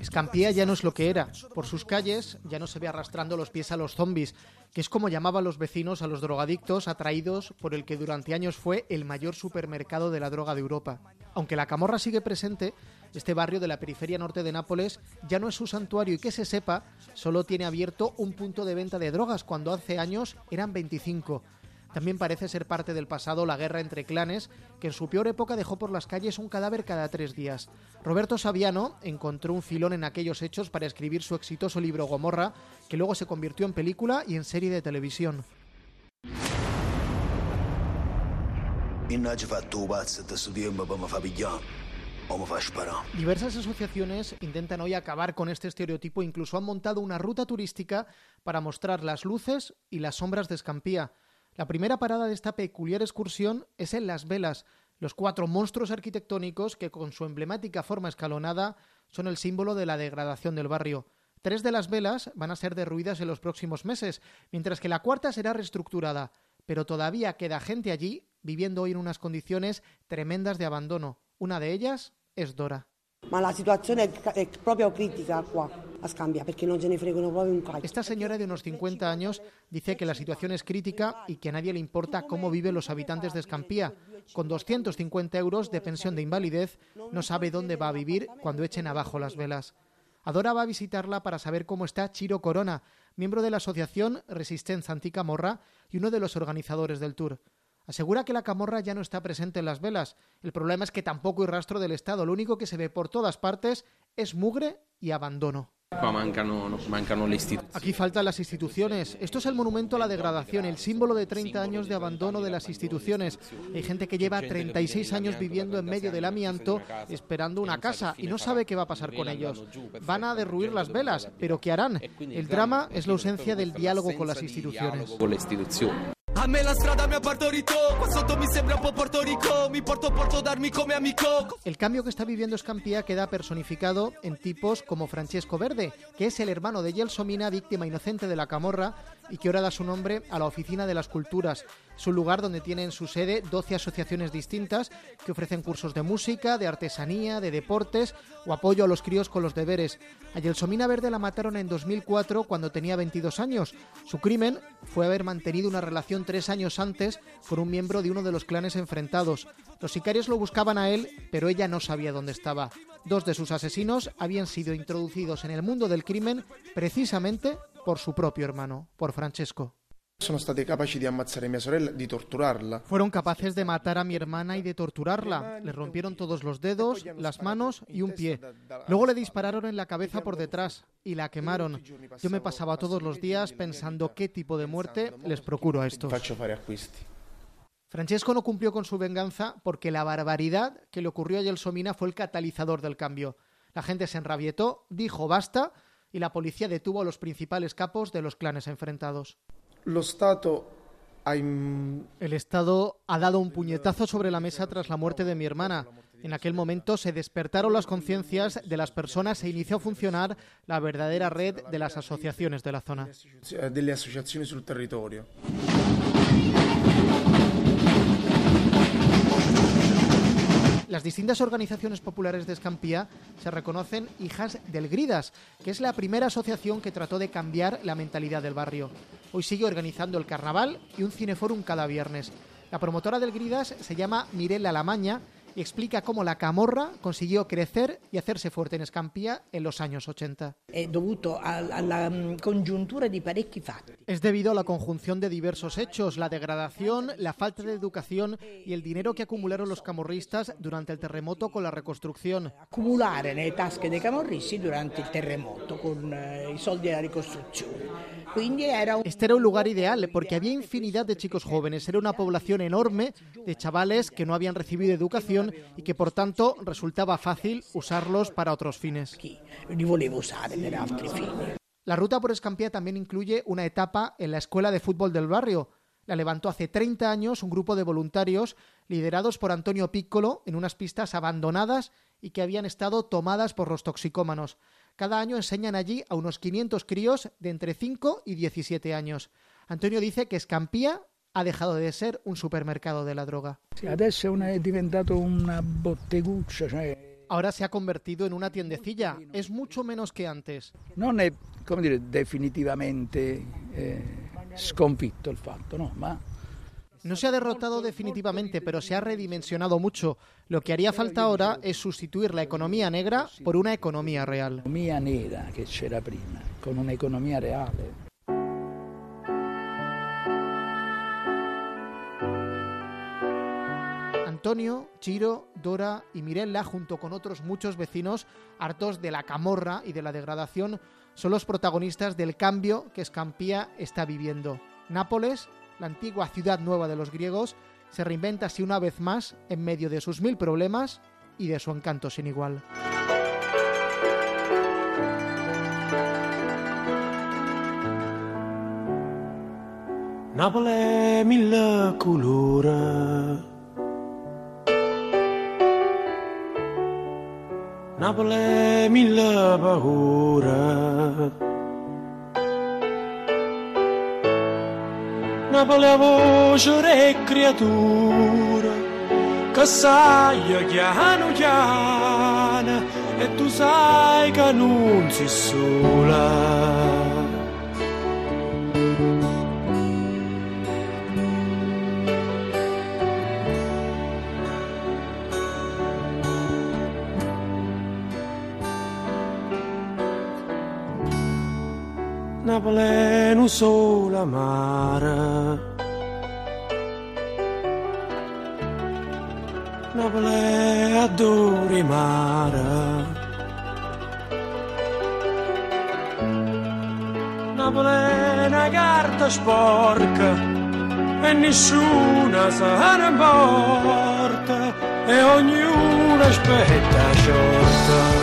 Escampía ya no es lo que era. Por sus calles ya no se ve arrastrando los pies a los zombies, que es como llamaban los vecinos a los drogadictos atraídos por el que durante años fue el mayor supermercado de la droga de Europa. Aunque la camorra sigue presente, este barrio de la periferia norte de Nápoles ya no es su santuario y que se sepa, solo tiene abierto un punto de venta de drogas cuando hace años eran 25. También parece ser parte del pasado la guerra entre clanes, que en su peor época dejó por las calles un cadáver cada tres días. Roberto Saviano encontró un filón en aquellos hechos para escribir su exitoso libro Gomorra, que luego se convirtió en película y en serie de televisión. Diversas asociaciones intentan hoy acabar con este estereotipo, incluso han montado una ruta turística para mostrar las luces y las sombras de Escampía. La primera parada de esta peculiar excursión es en Las Velas, los cuatro monstruos arquitectónicos que con su emblemática forma escalonada son el símbolo de la degradación del barrio. Tres de las velas van a ser derruidas en los próximos meses, mientras que la cuarta será reestructurada, pero todavía queda gente allí viviendo hoy en unas condiciones tremendas de abandono. Una de ellas es Dora. la situación es Esta señora de unos 50 años dice que la situación es crítica y que a nadie le importa cómo viven los habitantes de Escampía. Con 250 euros de pensión de invalidez, no sabe dónde va a vivir cuando echen abajo las velas. Adora va a visitarla para saber cómo está Chiro Corona, miembro de la asociación Resistencia Anticamorra y uno de los organizadores del tour. Asegura que la camorra ya no está presente en las velas. El problema es que tampoco hay rastro del Estado. Lo único que se ve por todas partes es mugre y abandono. Aquí faltan las instituciones. Esto es el monumento a la degradación, el símbolo de 30 años de abandono de las instituciones. Hay gente que lleva 36 años viviendo en medio del amianto esperando una casa y no sabe qué va a pasar con ellos. Van a derruir las velas, pero ¿qué harán? El drama es la ausencia del diálogo con las instituciones. El cambio que está viviendo Scampia queda personificado en tipos como Francesco Verde, que es el hermano de Gelsomina, víctima inocente de la camorra y que ahora da su nombre a la Oficina de las Culturas. Es un lugar donde tienen su sede 12 asociaciones distintas que ofrecen cursos de música, de artesanía, de deportes o apoyo a los críos con los deberes. A Gelsomina Verde la mataron en 2004 cuando tenía 22 años. Su crimen fue haber mantenido una relación tres años antes con un miembro de uno de los clanes enfrentados. Los sicarios lo buscaban a él, pero ella no sabía dónde estaba. Dos de sus asesinos habían sido introducidos en el mundo del crimen precisamente por su propio hermano, por Francesco. Fueron capaces de matar a mi hermana y de torturarla. Le rompieron todos los dedos, las manos y un pie. Luego le dispararon en la cabeza por detrás y la quemaron. Yo me pasaba todos los días pensando qué tipo de muerte les procuro a estos. Francesco no cumplió con su venganza porque la barbaridad que le ocurrió a Gelsomina fue el catalizador del cambio. La gente se enrabietó, dijo basta y la policía detuvo a los principales capos de los clanes enfrentados. El Estado ha dado un puñetazo sobre la mesa tras la muerte de mi hermana. En aquel momento se despertaron las conciencias de las personas e inició a funcionar la verdadera red de las asociaciones de la zona. Las distintas organizaciones populares de Escampía se reconocen hijas del Gridas, que es la primera asociación que trató de cambiar la mentalidad del barrio. Hoy sigue organizando el carnaval y un cineforum cada viernes. La promotora del Gridas se llama Mirella Lamaña y explica cómo la camorra consiguió crecer y hacerse fuerte en Escampía en los años 80. Es debido a la mm, conjuntura de Es debido a la conjunción de diversos hechos, la degradación, la falta de educación y el dinero que acumularon los camorristas durante el terremoto con la reconstrucción. Acumular en las tasche dei camorristi durante el terremoto con eh, i soldi della ricostruzione. Este era un lugar ideal porque había infinidad de chicos jóvenes, era una población enorme de chavales que no habían recibido educación y que por tanto resultaba fácil usarlos para otros fines. La ruta por Escampía también incluye una etapa en la escuela de fútbol del barrio. La levantó hace 30 años un grupo de voluntarios liderados por Antonio Piccolo en unas pistas abandonadas y que habían estado tomadas por los toxicómanos. Cada año enseñan allí a unos 500 críos de entre 5 y 17 años. Antonio dice que Escampía ha dejado de ser un supermercado de la droga. ahora se ha convertido en una tiendecilla. Es mucho menos que antes. No es, definitivamente eh, sconfitto el fatto, no, ma no se ha derrotado definitivamente, pero se ha redimensionado mucho. Lo que haría falta ahora es sustituir la economía negra por una economía real. Economía negra que c'era prima, con una economía real. Antonio, Chiro, Dora y Mirella, junto con otros muchos vecinos hartos de la camorra y de la degradación, son los protagonistas del cambio que Escampía está viviendo. Nápoles la antigua ciudad nueva de los griegos, se reinventa así una vez más en medio de sus mil problemas y de su encanto sin igual. Mille Napoli a voce e creatura che sai chiano chiana e tu sai che non sei sola. una plena sola mare. Una plena duri mare. Una plena carta sporca e nessuna se ne importa e ognuno aspetta sciolta.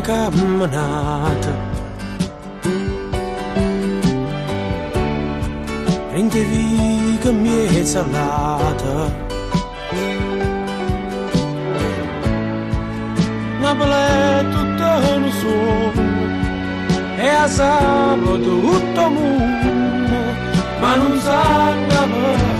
lunga camminata. Rintevi che mi è salata. Una bella tutta non so, e a sabato tutto mondo, ma non sa andare.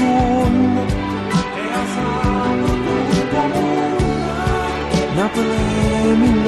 tun. Napoleon.